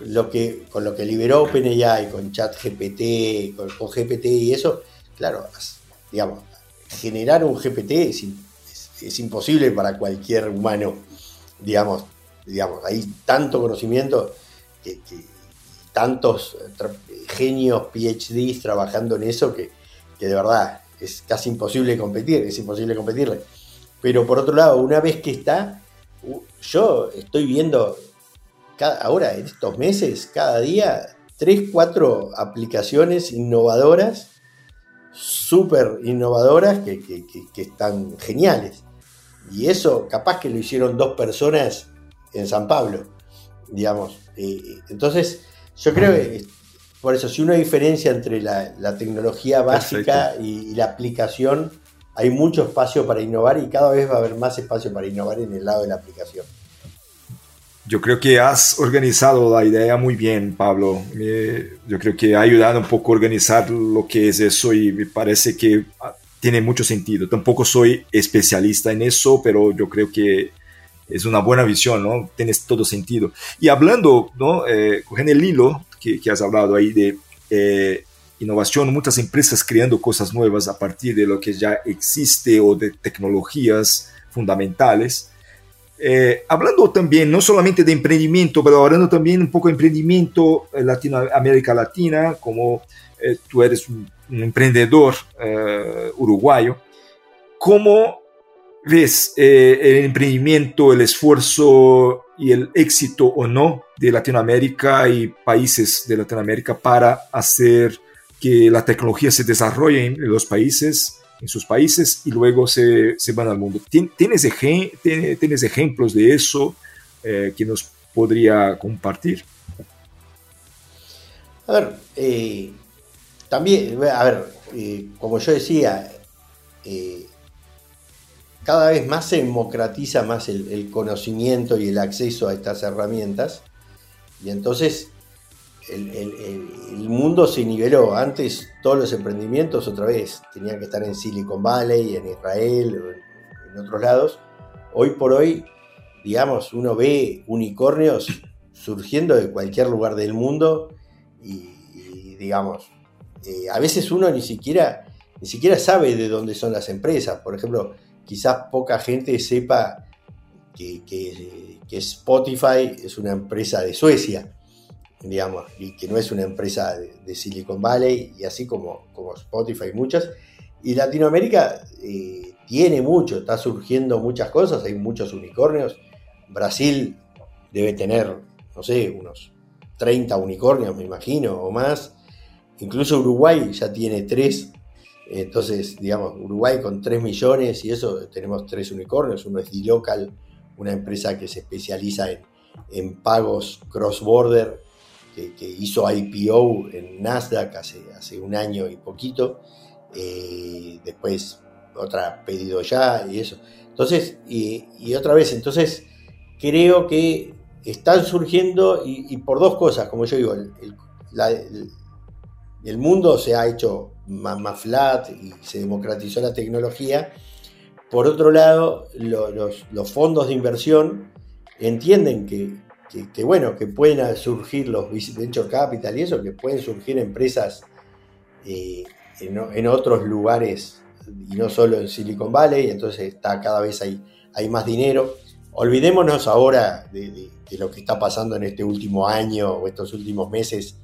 lo que con lo que liberó OpenAI, con ChatGPT, con, con GPT y eso, claro, digamos, generar un GPT es, imposible para cualquier humano, digamos, digamos, hay tanto conocimiento que, tantos genios, PhDs trabajando en eso que, que de verdad es casi imposible competir, es imposible competirle. Pero por otro lado, una vez que está, yo estoy viendo ahora en estos meses, cada día, 3, 4 aplicaciones innovadoras, súper innovadoras, que, están geniales. Y eso capaz que lo hicieron dos personas en San Pablo, digamos. Eh, entonces, yo creo que, por eso, si una diferencia entre la, tecnología básica y, y la aplicación, hay mucho espacio para innovar y cada vez va a haber más espacio para innovar en el lado de la aplicación. Yo creo que has organizado la idea muy bien, Pablo. yo creo que ha ayudado un poco a organizar lo que es eso y me parece que ah, tiene mucho sentido. Tampoco soy especialista en eso, pero yo creo que es una buena visión, ¿no? Tienes todo sentido. Y hablando, ¿no? Eh, cogiendo el hilo que, has hablado ahí de eh, innovación, muchas empresas creando cosas nuevas a partir de lo que ya existe o de tecnologías fundamentales. Eh, hablando también no solamente de emprendimiento, pero hablando también un poco de emprendimiento en Latinoamérica Latina, como eh, tú eres un, emprendedor eh, uruguayo, ¿cómo ves el emprendimiento, el esfuerzo y el éxito o no de Latinoamérica y países de Latinoamérica para hacer que la tecnología se desarrolle en los países en sus países y luego se, se van al mundo. ¿Tienes, ¿Tienes, ejemplos de eso eh, que nos podría compartir? A ver, eh, también, a ver, eh, como yo decía, cada vez más se democratiza más el, conocimiento y el acceso a estas herramientas. Y entonces el, mundo se niveló. Antes todos los emprendimientos otra vez tenían que estar en Silicon Valley, en Israel, en, otros lados. Hoy por hoy, digamos, uno ve unicornios surgiendo de cualquier lugar del mundo y, digamos, eh, a veces uno ni siquiera, ni siquiera sabe de dónde son las empresas. Por ejemplo, quizás poca gente sepa que Spotify es una empresa de Suecia digamos, y que no es una empresa de, Silicon Valley, y así como, como Spotify muchas. Y Latinoamérica eh, tiene mucho, está surgiendo muchas cosas, hay muchos unicornios. Brasil debe tener, no sé, unos 30 unicornios, me imagino, o más. Incluso Uruguay ya tiene tres. Entonces, digamos, Uruguay con 3 millones y eso, tenemos tres unicornios. Uno es D-Local, una empresa que se especializa en, en pagos cross-border que, hizo IPO en Nasdaq hace, hace un año y poquito. Eh, después otra pedido ya y eso. Entonces, y, otra vez, entonces creo que están surgiendo y, por dos cosas, como yo digo, el, el, mundo se ha hecho más, más, flat y se democratizó la tecnología. Por otro lado, los, los fondos de inversión entienden que que, bueno, que pueden surgir los venture capital y eso, que pueden surgir empresas eh, en, otros lugares y no solo en Silicon Valley, entonces está cada vez hay, hay más dinero. olvidémonos ahora de, lo que está pasando en este último año o estos últimos meses,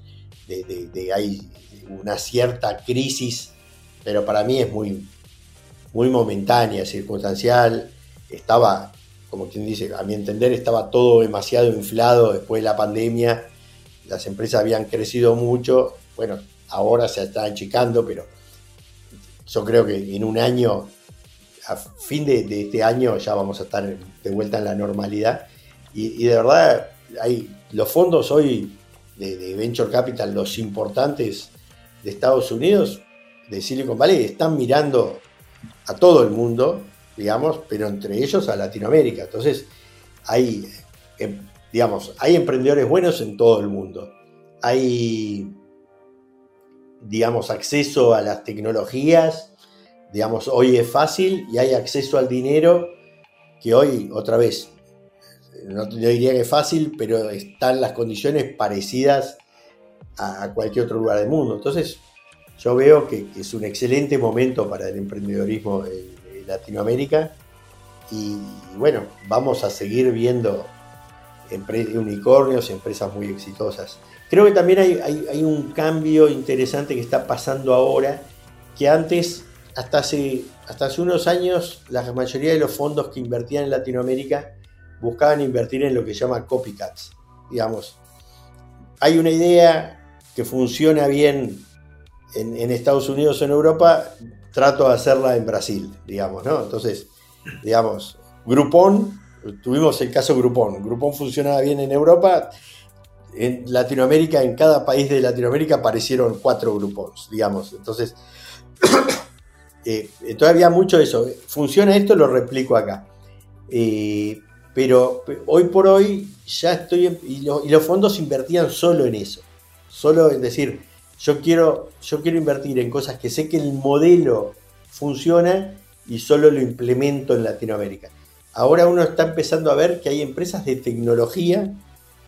de, de hay una cierta crisis, pero para mí es muy, muy momentánea, circunstancial. Estaba, como quien dice, a mi entender, estaba todo demasiado inflado después de la pandemia. Las empresas habían crecido mucho. Bueno, ahora se está achicando, pero yo creo que en un año, a fin de, este año, ya vamos a estar de vuelta en la normalidad. Y, de verdad, hay los fondos hoy de, de Venture Capital, los importantes de Estados Unidos, de Silicon Valley, están mirando a todo el mundo, digamos, pero entre ellos a Latinoamérica. Entonces, hay, em, digamos, hay emprendedores buenos en todo el mundo. Hay, digamos, acceso a las tecnologías, digamos, hoy es fácil y hay acceso al dinero que hoy, otra vez, no, diría que es fácil, pero están las condiciones parecidas a cualquier otro lugar del mundo. Entonces, yo veo que, es un excelente momento para el emprendedorismo en, Latinoamérica y, bueno, vamos a seguir viendo unicornios, empresas muy exitosas. Creo que también hay, un cambio interesante que está pasando ahora, que antes, hasta hace, hasta hace unos años, la mayoría de los fondos que invertían en Latinoamérica buscaban invertir en lo que se llama copycats. Digamos, hay una idea que funciona bien en, Estados Unidos o en Europa, trato de hacerla en Brasil, digamos, ¿no? Entonces, digamos, Groupon, tuvimos el caso Groupon, Groupon funcionaba bien en Europa, en Latinoamérica, en cada país de Latinoamérica aparecieron cuatro Groupons, digamos, entonces, eh, todavía mucho eso, funciona esto, lo replico acá. Eh, pero hoy por hoy ya estoy, y, y los fondos invertían solo en eso, solo en decir, yo quiero, yo quiero invertir en cosas que sé que el modelo funciona y solo lo implemento en Latinoamérica. Ahora uno está empezando a ver que hay empresas de tecnología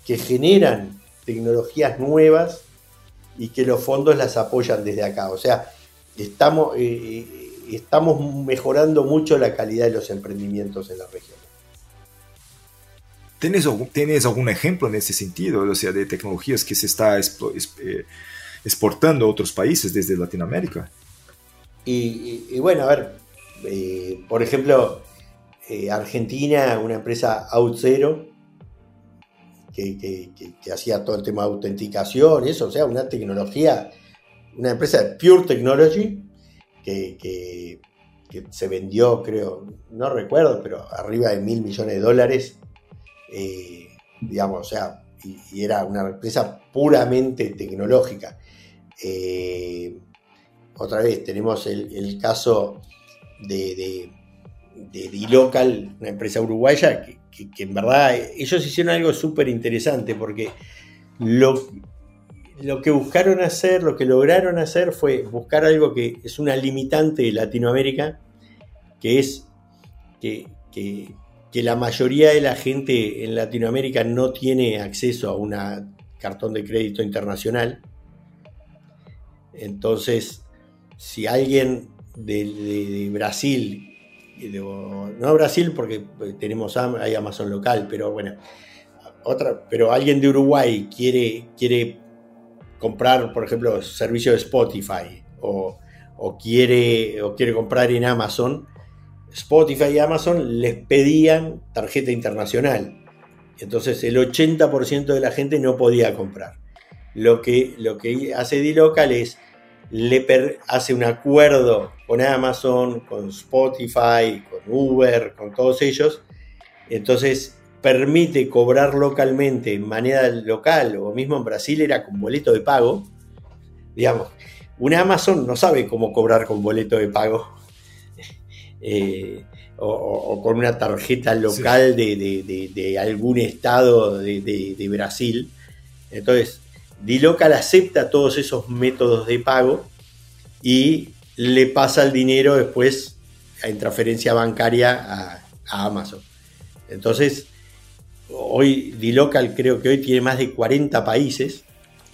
que generan tecnologías nuevas y que los fondos las apoyan desde acá. O sea, estamos, eh, eh, estamos mejorando mucho la calidad de los emprendimientos en la región. ¿Tienes, ¿Tienes algún ejemplo en ese sentido? O sea, de tecnologías que se está eh, exportando a otros países desde Latinoamérica. Y, bueno, a ver, eh, por ejemplo, eh, Argentina, una empresa OutZero, que, que, hacía todo el tema de autenticación, eso, o sea, una tecnología, una empresa de Pure Technology, que, se vendió, creo, no recuerdo, pero arriba de mil millones de dólares, eh, digamos, o sea, y, era una empresa puramente tecnológica. Eh, otra vez tenemos el, caso de, de, D-Local, una empresa uruguaya, que, en verdad ellos hicieron algo súper interesante porque lo, lo que buscaron hacer, lo que lograron hacer fue buscar algo que es una limitante de Latinoamérica, que es que, que, que la mayoría de la gente en Latinoamérica no tiene acceso a un cartón de crédito internacional entonces, si alguien de, Brasil, no Brasil porque tenemos hay Amazon local, pero bueno, otra, pero alguien de Uruguay quiere, quiere comprar, por ejemplo, servicio de Spotify o, quiere, o quiere comprar en Amazon, Spotify y Amazon les pedían tarjeta internacional. Entonces el 80% de la gente no podía comprar. Lo que, lo que hace D-Local es le hace un acuerdo con Amazon, con Spotify, con Uber, con todos ellos. Entonces permite cobrar localmente en manera local o mismo en Brasil era con boleto de pago. Digamos, una Amazon no sabe cómo cobrar con boleto de pago. Eh, o, con una tarjeta local de, algún estado de, Brasil. Entonces, D-Local acepta todos esos métodos de pago y le pasa el dinero después en transferencia bancaria a, Amazon. Entonces, hoy D-Local creo que hoy tiene más de 40 países.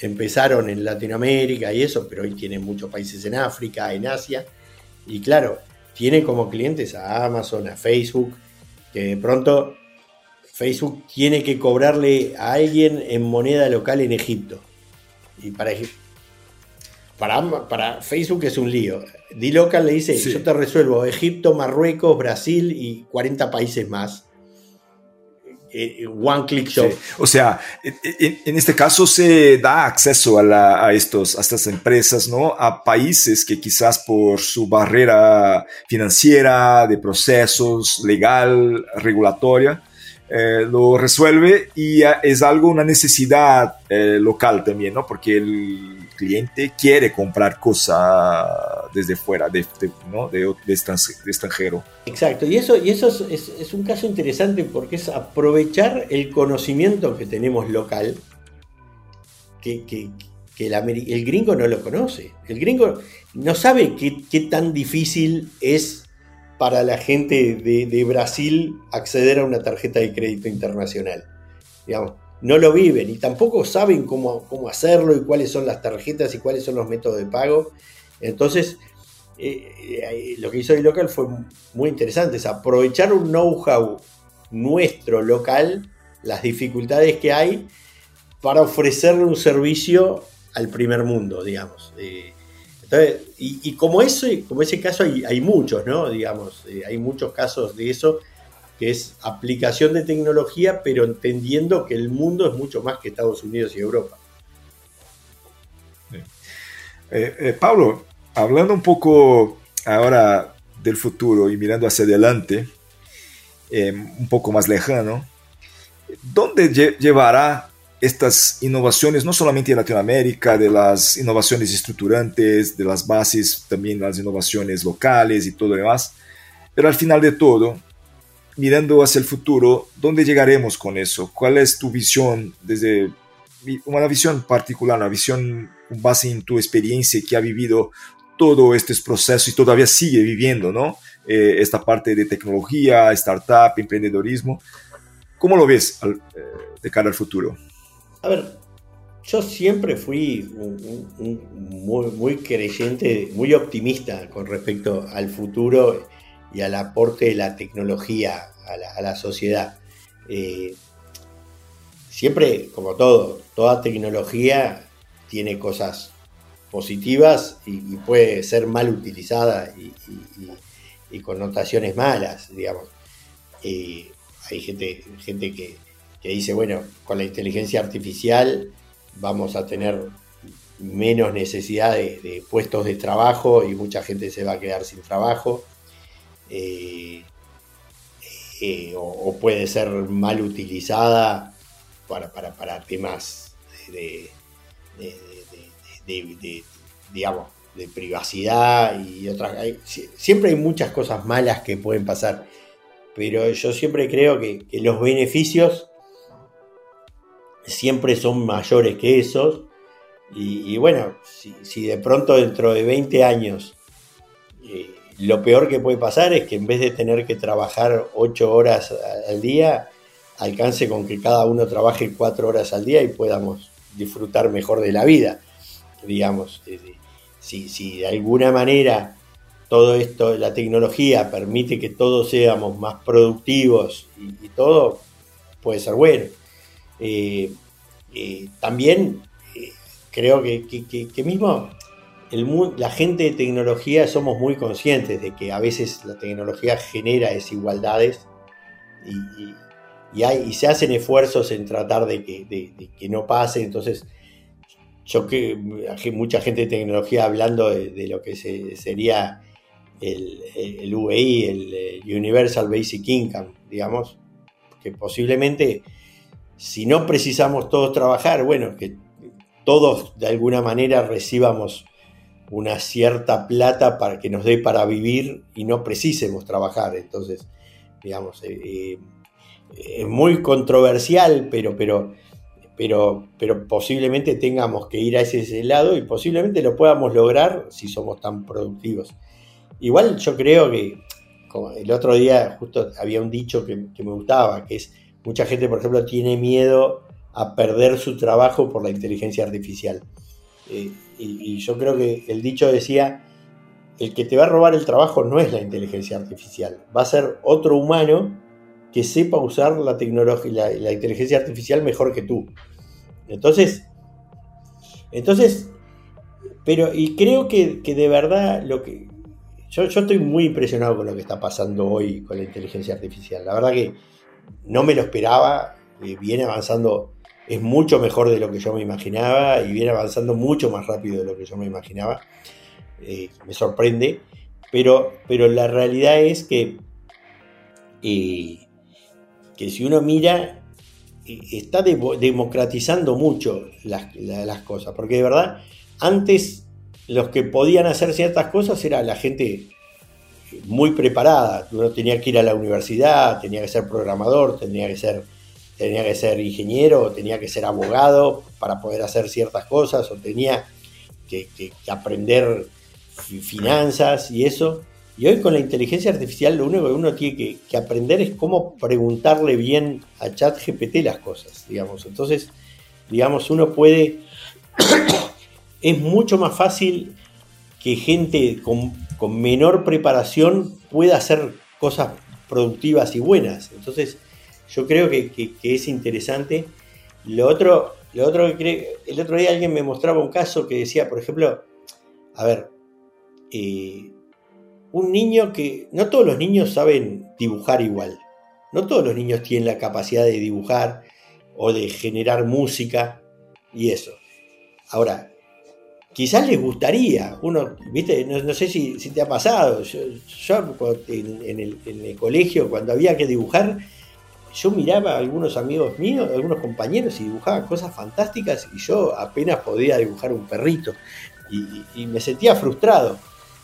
Empezaron en Latinoamérica y eso, pero hoy tiene muchos países en África, en Asia. Y claro, tiene como clientes a Amazon, a Facebook, que de pronto Facebook tiene que cobrarle a alguien en moneda local en Egipto. Y para, para, para Facebook es un lío. D-Local le dice, yo te resuelvo Egipto, Marruecos, Brasil y 40 países más. Eh, one Click Shop. O sea, en, este caso se da acceso a, estos, a estas empresas, ¿no? A países que quizás por su barrera financiera, de procesos, legal, regulatoria, eh, lo resuelve y es algo, una necesidad eh, local también, ¿no? Porque el cliente quiere comprar cosas desde fuera, de, ¿no? de, extranjero. Exacto, y eso, y eso es, un caso interesante porque es aprovechar el conocimiento que tenemos local, que, que, el, gringo no lo conoce. El gringo no sabe qué, qué tan difícil es para la gente de, Brasil acceder a una tarjeta de crédito internacional. Digamos, no lo viven y tampoco saben cómo, cómo hacerlo y cuáles son las tarjetas y cuáles son los métodos de pago. Entonces, eh, eh, lo que hizo el local fue muy interesante, es aprovechar un know-how nuestro local, las dificultades que hay, para ofrecerle un servicio al primer mundo, digamos. Y, como, ese, como ese caso hay, muchos, ¿no? Digamos, eh, hay muchos casos de eso, que es aplicación de tecnología, pero entendiendo que el mundo es mucho más que Estados Unidos y Europa. Eh, eh, Pablo, hablando un poco ahora del futuro y mirando hacia adelante, un poco más lejano, ¿dónde llevará estas innovaciones, no solamente en Latinoamérica, de las innovaciones estructurantes, de las bases, también las innovaciones locales y todo lo demás. Pero al final de todo, mirando hacia el futuro, ¿dónde llegaremos con eso? ¿Cuál es tu visión desde una visión particular, una visión base en tu experiencia que ha vivido todo este proceso y todavía sigue viviendo, ¿no? Eh, esta parte de tecnología, startup, emprendedorismo. ¿Cómo lo ves eh, de cara al futuro? A ver, yo siempre fui muy, creyente, muy optimista con respecto al futuro y al aporte de la tecnología a la, sociedad. Eh, siempre, como todo, toda tecnología tiene cosas positivas y, puede ser mal utilizada y, connotaciones malas, digamos. Eh, hay gente, gente que, que dice, bueno, con la inteligencia artificial vamos a tener menos necesidad de, puestos de trabajo y mucha gente se va a quedar sin trabajo. Eh, eh, o, puede ser mal utilizada para, temas de, digamos, de privacidad y otras. siempre hay muchas cosas malas que pueden pasar, pero yo siempre creo que los beneficios siempre son mayores que esos. Y, bueno, si, de pronto dentro de 20 años eh, lo peor que puede pasar es que en vez de tener que trabajar 8 horas al día, alcance con que cada uno trabaje 4 horas al día y podamos disfrutar mejor de la vida. Digamos, si, si de alguna manera todo esto, la tecnología permite que todos seamos más productivos y todo, puede ser bueno. Eh, eh, también eh, creo que, mismo la gente de tecnología somos muy conscientes de que a veces la tecnología genera desigualdades y, hay, se hacen esfuerzos en tratar de que, no pase. Entonces, yo que mucha gente de tecnología hablando de, lo que sería el, el, UBI, el Universal Basic Income, digamos, que posiblemente si no precisamos todos trabajar, bueno, que todos de alguna manera recibamos una cierta plata para que nos dé para vivir y no precisemos trabajar. Entonces, digamos, eh, eh, es muy controversial, pero, pero, pero, pero posiblemente tengamos que ir a ese, lado y posiblemente lo podamos lograr si somos tan productivos. Igual yo creo que, como el otro día justo había un dicho que me gustaba, que es Mucha gente, por ejemplo, tiene miedo a perder su trabajo por la inteligencia artificial. Eh, y, yo creo que el dicho decía, el que te va a robar el trabajo no es la inteligencia artificial, va a ser otro humano que sepa usar la tecnología, la, inteligencia artificial mejor que tú. Entonces, entonces, pero, y creo que, de verdad lo que. Yo, yo, estoy muy impresionado con lo que está pasando hoy con la inteligencia artificial. La verdad que no me lo esperaba. Eh, viene avanzando, es mucho mejor de lo que yo me imaginaba y viene avanzando mucho más rápido de lo que yo me imaginaba. Eh, me sorprende. Pero, pero la realidad es que eh, que si uno mira, está democratizando mucho las, cosas, porque de verdad, antes los que podían hacer ciertas cosas era la gente muy preparada, uno tenía que ir a la universidad, tenía que ser programador, tenía que ser, tenía que ser ingeniero, tenía que ser abogado para poder hacer ciertas cosas, o tenía que aprender finanzas y eso. Y hoy con la inteligencia artificial lo único que uno tiene que, aprender es cómo preguntarle bien a ChatGPT las cosas, digamos. Entonces, digamos, uno puede... es mucho más fácil que gente con, menor preparación pueda hacer cosas productivas y buenas. Entonces, yo creo que, es interesante. Lo otro, lo otro que el otro día alguien me mostraba un caso que decía, por ejemplo, a ver, eh, un niño que... No todos los niños saben dibujar igual. No todos los niños tienen la capacidad de dibujar o de generar música y eso. Ahora, quizás les gustaría, uno, viste, no, sé si, te ha pasado, yo, en, el, colegio cuando había que dibujar, yo miraba a algunos amigos míos, algunos compañeros y dibujaban cosas fantásticas y yo apenas podía dibujar un perrito. Y, me sentía frustrado.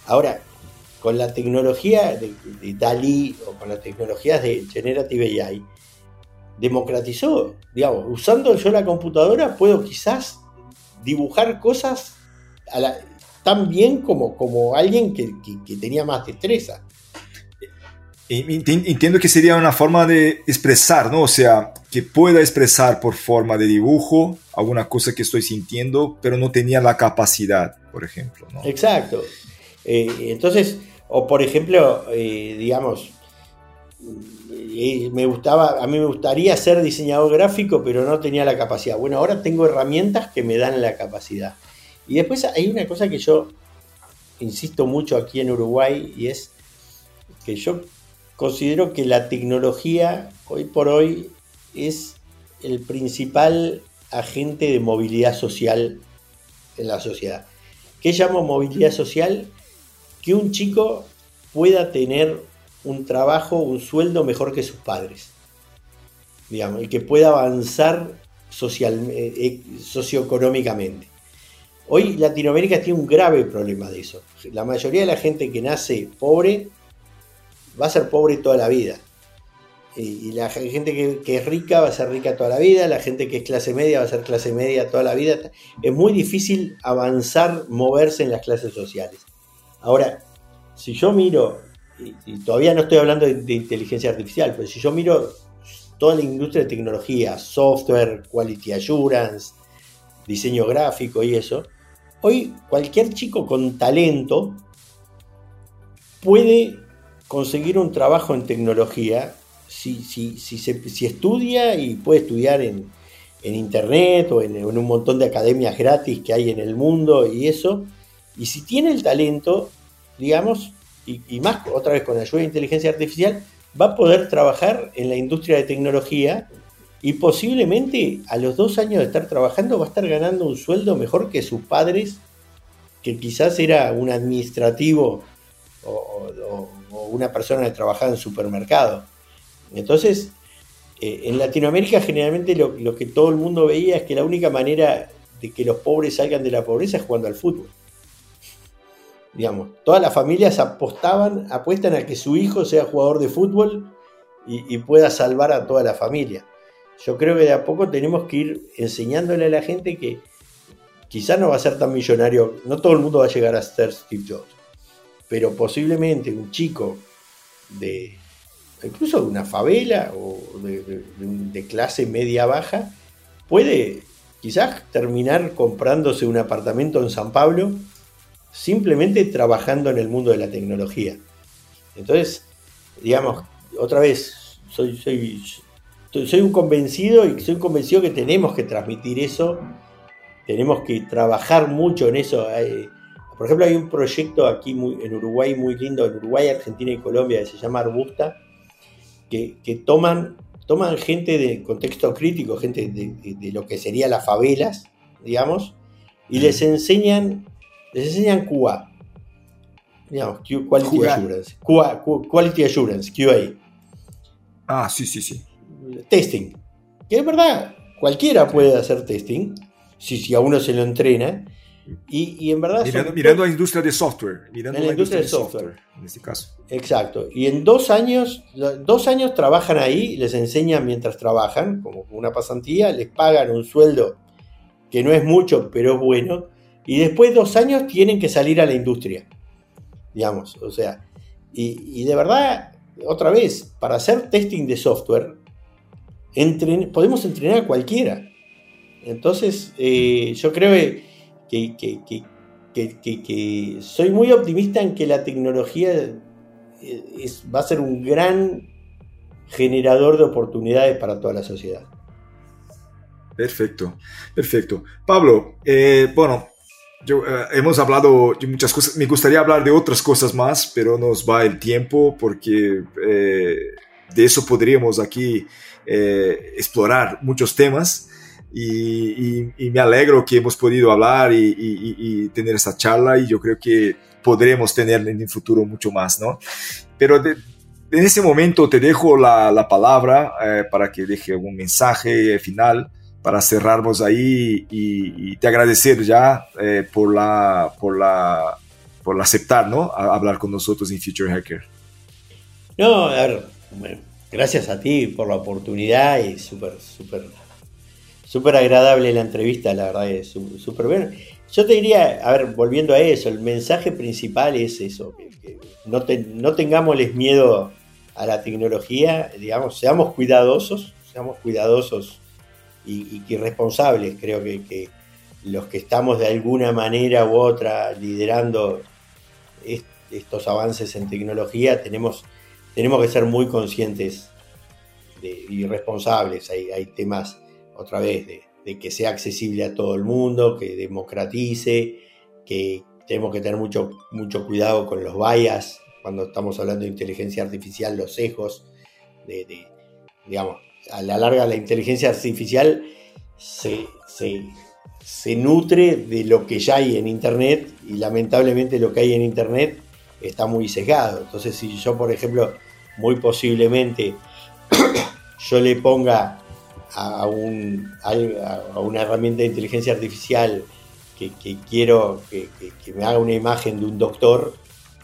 Ahora, con la tecnología de, DALI o con las tecnologías de Generative AI, democratizó, digamos, usando yo la computadora puedo quizás dibujar cosas tan bien como, como alguien que, tenía más destreza. Entiendo que sería una forma de expresar, ¿no? O sea, que pueda expresar por forma de dibujo alguna cosa que estoy sintiendo, pero no tenía la capacidad, por ejemplo, ¿no? Exacto. Eh, entonces, o por ejemplo, eh, digamos, eh, me gustaba, a mí me gustaría ser diseñador gráfico, pero no tenía la capacidad. Bueno, ahora tengo herramientas que me dan la capacidad. Y después hay una cosa que yo insisto mucho aquí en Uruguay y es que yo considero que la tecnología hoy por hoy es el principal agente de movilidad social en la sociedad. ¿Qué llamo movilidad social? que un chico pueda tener un trabajo, un sueldo mejor que sus padres. Digamos, y que pueda avanzar social, eh, eh, socioeconómicamente. Hoy Latinoamérica tiene un grave problema de eso. La mayoría de la gente que nace pobre va a ser pobre toda la vida. Y, la gente que, es rica va a ser rica toda la vida, la gente que es clase media va a ser clase media toda la vida. Es muy difícil avanzar, moverse en las clases sociales. Ahora, si yo miro, y, todavía no estoy hablando de, inteligencia artificial, pero si yo miro toda la industria de tecnología, software, quality assurance, diseño gráfico y eso, hoy cualquier chico con talento puede conseguir un trabajo en tecnología si, si, estudia y puede estudiar en, internet o en, un montón de academias gratis que hay en el mundo y eso. Y si tiene el talento, digamos, y, más otra vez con la ayuda de inteligencia artificial, va a poder trabajar en la industria de tecnología y posiblemente a los dos años de estar trabajando va a estar ganando un sueldo mejor que sus padres, que quizás era un administrativo o, una persona que trabajaba en supermercado. Entonces, eh, en Latinoamérica generalmente lo, que todo el mundo veía es que la única manera de que los pobres salgan de la pobreza es jugando al fútbol. Digamos, todas las familias apostaban, apuestan a que su hijo sea jugador de fútbol y, pueda salvar a toda la familia. Yo creo que de a poco tenemos que ir enseñándole a la gente que quizás no va a ser tan millonario, no todo el mundo va a llegar a ser Steve Jobs, pero posiblemente un chico de incluso de una favela o de, clase media baja puede quizás terminar comprándose un apartamento en San Pablo simplemente trabajando en el mundo de la tecnología. Entonces, digamos, otra vez, soy, soy, soy un convencido y soy convencido que tenemos que transmitir eso, tenemos que trabajar mucho en eso. Por ejemplo, hay un proyecto aquí en Uruguay muy lindo, en Uruguay, Argentina y Colombia, que se llama Arbusta, que, toman, toman gente de contexto crítico, gente de, lo que serían las favelas, digamos, y les enseñan, les enseñan QA, digamos, Quality Assurance, QA, Quality Assurance, QA. Ah, sí, sí, sí. Testing. Que es verdad, cualquiera puede hacer testing, si, si a uno se lo entrena, y, en verdad... Mirando, a la industria de software. Mirando la, industria, de software, En este caso. Exacto. Y en dos años, dos años trabajan ahí, les enseñan mientras trabajan, como una pasantía, les pagan un sueldo que no es mucho, pero es bueno. Y después de dos años tienen que salir a la industria. Digamos, o sea. Y, de verdad, otra vez, para hacer testing de software, podemos entrenar a cualquiera. Entonces, eh, yo creo que que, que, soy muy optimista en que la tecnología eh, va a ser un gran generador de oportunidades para toda la sociedad. Perfecto, perfecto. Pablo, eh, bueno, hemos hablado de muchas cosas, me gustaría hablar de otras cosas más, pero nos va el tiempo porque de eso podríamos aquí explorar muchos temas y, me alegro que hemos podido hablar y, tener esta charla y yo creo que podremos tener en el futuro mucho más, ¿no? Pero en ese momento te dejo la, palabra eh, para que deje un mensaje final para cerrarnos ahí y, te agradecer ya eh, por, la, por, la, por aceptar, ¿no? hablar con nosotros en Future Hacker. No, a ver, gracias a ti por la oportunidad y súper, súper súper agradable la entrevista, la verdad es súper bueno. Yo te diría, a ver, volviendo a eso, el mensaje principal es eso, que, no, no tengámosles miedo a la tecnología, digamos, seamos cuidadosos, seamos cuidadosos y, y, responsables, creo que, los que estamos de alguna manera u otra liderando estos avances en tecnología, tenemos, tenemos que ser muy conscientes y responsables, hay, temas otra vez, de, que sea accesible a todo el mundo, que democratice, que tenemos que tener mucho, mucho cuidado con los bias. Cuando estamos hablando de inteligencia artificial, los sesgos, de, digamos, a la larga la inteligencia artificial se, se, nutre de lo que ya hay en Internet y lamentablemente lo que hay en Internet está muy sesgado. Entonces si yo, por ejemplo, muy posiblemente yo le ponga a, un, a, una herramienta de inteligencia artificial que, quiero que, me haga una imagen de un doctor,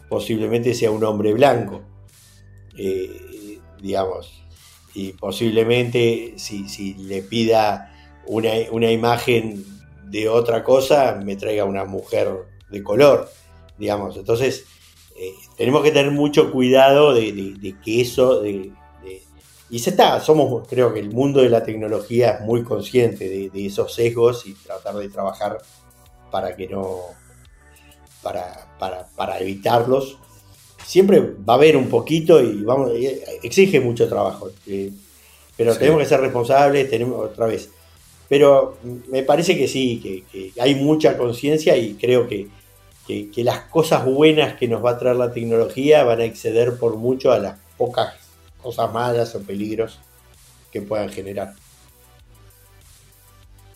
posiblemente sea un hombre blanco, eh, digamos, y posiblemente si, le pida una, imagen de otra cosa, me traiga una mujer de color, digamos. Entonces, eh, tenemos que tener mucho cuidado de, que eso, de, y se está, somos, creo que el mundo de la tecnología es muy consciente de, esos sesgos y tratar de trabajar para que no, para, para, evitarlos. Siempre va a haber un poquito y vamos, exige mucho trabajo, eh, pero tenemos que ser responsables, tenemos otra vez. Pero me parece que sí, que, hay mucha conciencia y creo que, que las cosas buenas que nos va a traer la tecnología van a exceder por mucho a las pocas cosas malas o peligros que puedan generar.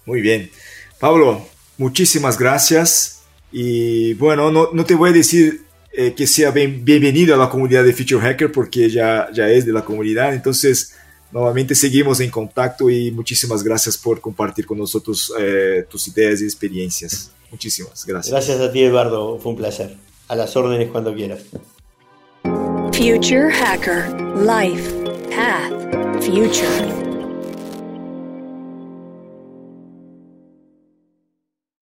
Muy bien. Pablo, muchísimas gracias. Y bueno, no, no te voy a decir eh, que sea bienvenido a la comunidad de Future Hacker porque ya, ya es de la comunidad. Entonces, nuevamente seguimos en contacto y muchísimas gracias por compartir con nosotros eh, tus ideas y experiencias. Muchísimas gracias. Gracias a ti, Eduardo. Fue un placer. A las órdenes cuando quieras. Future Hacker Life Path Future.